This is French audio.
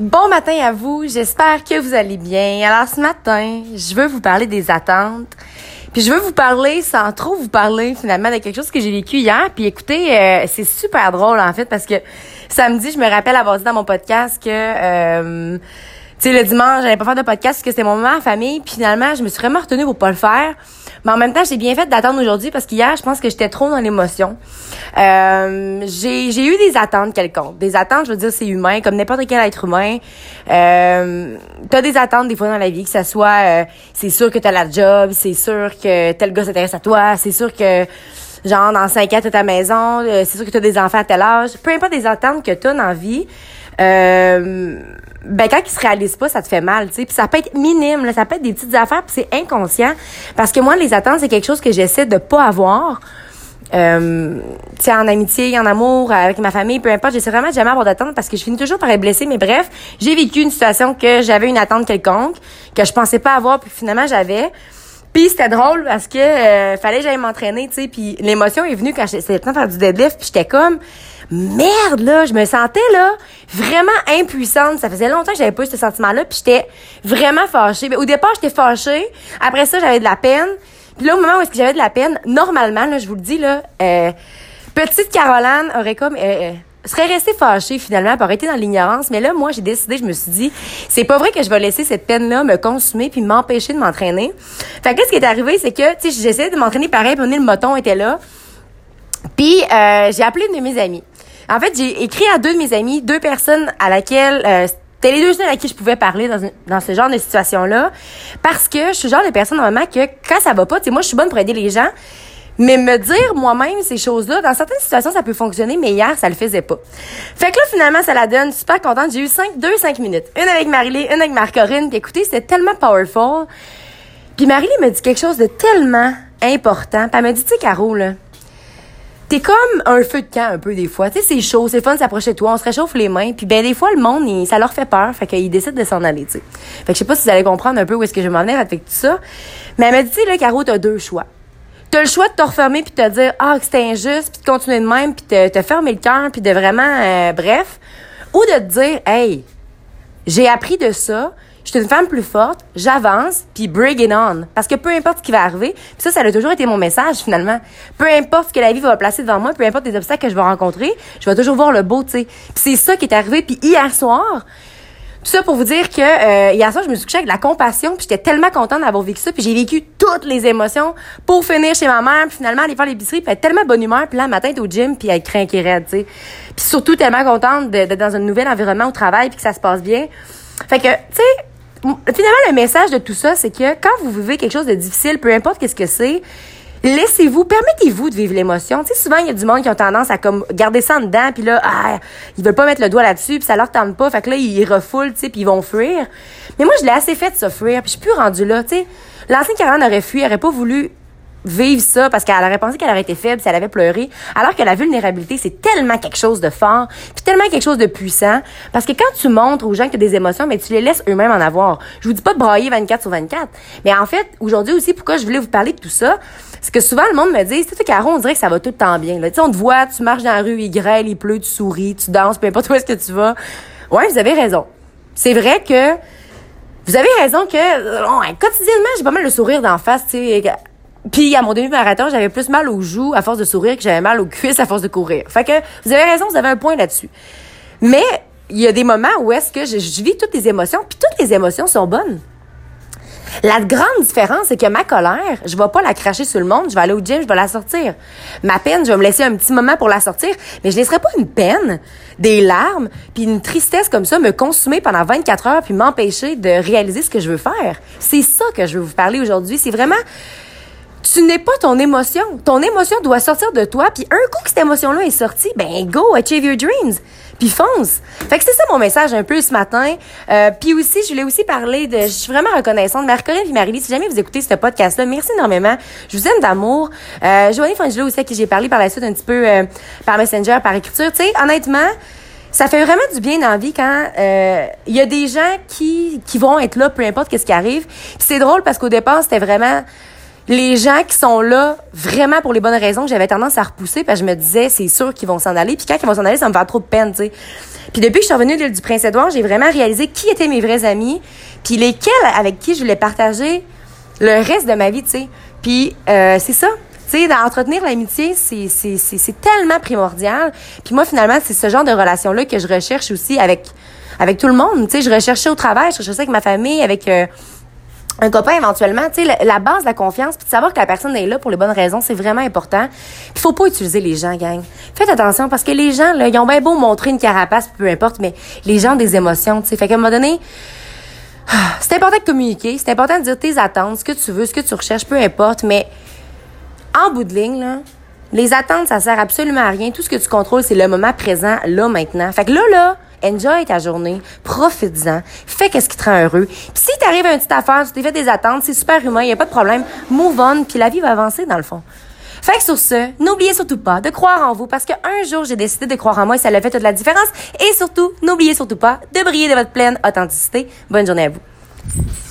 Bon matin à vous, j'espère que vous allez bien. Alors ce matin, je veux vous parler des attentes. Puis je veux vous parler sans trop vous parler finalement de quelque chose que j'ai vécu hier. Puis écoutez, euh, c'est super drôle en fait parce que samedi, je me rappelle avoir dit dans mon podcast que euh, tu sais, le dimanche, j'allais pas faire de podcast parce que c'était mon moment en famille. Puis finalement, je me suis vraiment retenue pour pas le faire. Mais en même temps, j'ai bien fait d'attendre aujourd'hui parce qu'hier, je pense que j'étais trop dans l'émotion. Euh, j'ai, eu des attentes quelconques. Des attentes, je veux dire, c'est humain, comme n'importe quel être humain. Euh, t'as des attentes des fois dans la vie, que ça soit, euh, c'est sûr que t'as la job, c'est sûr que tel gars s'intéresse à toi, c'est sûr que genre dans cinq ans t'as ta maison, euh, c'est sûr que t'as des enfants à tel âge. Peu importe des attentes que t'as dans la vie. Euh, ben quand ils se réalisent pas, ça te fait mal, tu sais. Puis ça peut être minime, là, ça peut être des petites affaires, puis c'est inconscient. Parce que moi, les attentes, c'est quelque chose que j'essaie de pas avoir. Euh, tu sais, en amitié, en amour, avec ma famille, peu importe, j'essaie vraiment de jamais avoir d'attente parce que je finis toujours par être blessée. Mais bref, j'ai vécu une situation que j'avais une attente quelconque, que je pensais pas avoir, puis finalement j'avais. Puis c'était drôle parce que euh, fallait que j'aille m'entraîner, tu sais, puis l'émotion est venue quand c'était le temps de faire du deadlift, puis j'étais comme merde là, je me sentais là vraiment impuissante. Ça faisait longtemps que j'avais pas eu ce sentiment-là, puis j'étais vraiment fâchée. Mais au départ, j'étais fâchée. Après ça, j'avais de la peine. Puis là, au moment où est-ce que j'avais de la peine, normalement, là, je vous le dis là, euh, petite Caroline aurait comme euh, serait restée fâchée finalement, pour été dans l'ignorance. Mais là, moi, j'ai décidé, je me suis dit, c'est pas vrai que je vais laisser cette peine-là me consumer puis m'empêcher de m'entraîner. Fait que là, ce qui est arrivé, c'est que, tu sais, j'essayais de m'entraîner pareil, puis le moton était là. Puis euh, j'ai appelé une de mes amies. En fait, j'ai écrit à deux de mes amis, deux personnes à laquelle euh, c'était les deux personnes à qui je pouvais parler dans, dans ce genre de situation-là, parce que je suis le genre de personne normalement que quand ça va pas, tu sais, moi je suis bonne pour aider les gens, mais me dire moi-même ces choses-là, dans certaines situations, ça peut fonctionner, mais hier, ça le faisait pas. Fait que là, finalement, ça la donne super contente. J'ai eu cinq, deux, cinq minutes. Une avec Marilyn, une avec Marc-Corinne. Puis écoutez, c'était tellement powerful. Puis Marilyn me dit quelque chose de tellement important. Puis elle me dit, tu sais, Caro, là, t'es comme un feu de camp un peu des fois. Tu sais, c'est chaud, c'est fun de s'approcher de toi, on se réchauffe les mains. Puis ben des fois, le monde, ça leur fait peur, fait qu'ils décident de s'en aller, tu sais. Fait que je sais pas si vous allez comprendre un peu où est-ce que je m'en venir avec tout ça. Mais elle m'a dit, tu sais, là, Caro, t'as deux choix. T'as le choix de te refermer puis de te dire, ah, que c'était injuste, puis de continuer de même, puis de te fermer le cœur, puis de vraiment, euh, bref. Ou de te dire, hey, j'ai appris de ça, je suis une femme plus forte, j'avance, puis bring it on. Parce que peu importe ce qui va arriver, puis ça, ça a toujours été mon message finalement. Peu importe ce que la vie va placer devant moi, peu importe les obstacles que je vais rencontrer, je vais toujours voir le beau, tu sais. Puis c'est ça qui est arrivé. Puis hier soir, tout ça pour vous dire que euh, hier soir, je me suis couchée avec de la compassion, puis j'étais tellement contente d'avoir vécu ça, puis j'ai vécu toutes les émotions pour finir chez ma mère, puis finalement aller faire l'épicerie, puis être tellement bonne humeur, puis là, le matin, t'es au gym, puis être craquée raide, tu sais. Puis surtout tellement contente d'être dans un nouvel environnement au travail, puis que ça se passe bien. Fait que, tu sais, finalement, le message de tout ça, c'est que quand vous vivez quelque chose de difficile, peu importe qu'est-ce que c'est, laissez-vous, permettez-vous de vivre l'émotion. Tu sais, souvent, il y a du monde qui ont tendance à comme garder ça en dedans, puis là, ah, ils veulent pas mettre le doigt là-dessus, puis ça leur tente pas, fait que là, ils refoulent, tu sais, puis ils vont fuir. Mais moi, je l'ai assez fait de ça fuir, puis je suis plus rendue là, tu sais. L'ancienne Caroline aurait fui, aurait pas voulu vivre ça parce qu'elle aurait pensé qu'elle aurait été faible si elle avait pleuré, alors que la vulnérabilité, c'est tellement quelque chose de fort, puis tellement quelque chose de puissant, parce que quand tu montres aux gens que tu des émotions, mais tu les laisses eux-mêmes en avoir. Je vous dis pas de brailler 24 sur 24, mais en fait, aujourd'hui aussi, pourquoi je voulais vous parler de tout ça, c'est que souvent, le monde me dit, tu sais, Caro, on dirait que ça va tout le temps bien. Tu sais, on te voit, tu marches dans la rue, il grêle, il pleut, tu souris, tu danses, peu importe où est-ce que tu vas. Ouais, vous avez raison. C'est vrai que vous avez raison que euh, quotidiennement, j'ai pas mal le sourire d'en face, tu sais, puis à mon demi-marathon, j'avais plus mal aux joues à force de sourire que j'avais mal aux cuisses à force de courir. Fait que vous avez raison, vous avez un point là-dessus. Mais il y a des moments où est-ce que je, vis toutes les émotions, puis toutes les émotions sont bonnes. La grande différence, c'est que ma colère, je vais pas la cracher sur le monde, je vais aller au gym, je vais la sortir. Ma peine, je vais me laisser un petit moment pour la sortir, mais je laisserai pas une peine, des larmes, puis une tristesse comme ça me consumer pendant 24 heures puis m'empêcher de réaliser ce que je veux faire. C'est ça que je veux vous parler aujourd'hui, c'est vraiment tu n'es pas ton émotion. Ton émotion doit sortir de toi. Puis un coup que cette émotion-là est sortie, ben go, achieve your dreams. Puis fonce. Fait que c'est ça mon message un peu ce matin. Euh, puis aussi, je voulais aussi parler de... Je suis vraiment reconnaissante. Marie-Corinne et marie si jamais vous écoutez ce podcast-là, merci énormément. Je vous aime d'amour. Euh, Joanie Fangelo aussi, à qui j'ai parlé par la suite un petit peu euh, par Messenger, par écriture. Tu honnêtement, ça fait vraiment du bien dans la vie quand euh, il y a des gens qui, qui vont être là, peu importe qu'est-ce qui arrive. c'est drôle parce qu'au départ, c'était vraiment les gens qui sont là vraiment pour les bonnes raisons que j'avais tendance à repousser parce que je me disais c'est sûr qu'ils vont s'en aller puis quand ils vont s'en aller ça me fait trop de peine tu sais puis depuis que je suis revenue de l'île du Prince-Édouard j'ai vraiment réalisé qui étaient mes vrais amis puis lesquels avec qui je voulais partager le reste de ma vie tu sais puis euh, c'est ça tu sais, d'entretenir l'amitié, c'est, c'est, c'est, c'est tellement primordial. Puis moi, finalement, c'est ce genre de relation-là que je recherche aussi avec, avec tout le monde. Tu sais, je recherchais au travail, je recherchais avec ma famille, avec euh, un copain éventuellement, tu sais, la, base de la confiance, puis de savoir que la personne est là pour les bonnes raisons, c'est vraiment important. Puis faut pas utiliser les gens, gang. Faites attention parce que les gens, là, ils ont bien beau montrer une carapace, peu importe, mais les gens ont des émotions, tu sais. Fait qu'à un moment donné, c'est important de communiquer, c'est important de dire tes attentes, ce que tu veux, ce que tu recherches, peu importe, mais en bout de ligne, là, les attentes, ça sert absolument à rien. Tout ce que tu contrôles, c'est le moment présent, là, maintenant. Fait que là, là, enjoy ta journée, profites-en, fais qu'est-ce qui te rend heureux. Puis si t'arrives à une petite affaire, tu t'es fait des attentes, c'est super humain, y a pas de problème, move on, puis la vie va avancer dans le fond. Fait que sur ce, n'oubliez surtout pas de croire en vous parce qu'un jour j'ai décidé de croire en moi et ça a fait toute la différence. Et surtout, n'oubliez surtout pas de briller de votre pleine authenticité. Bonne journée à vous.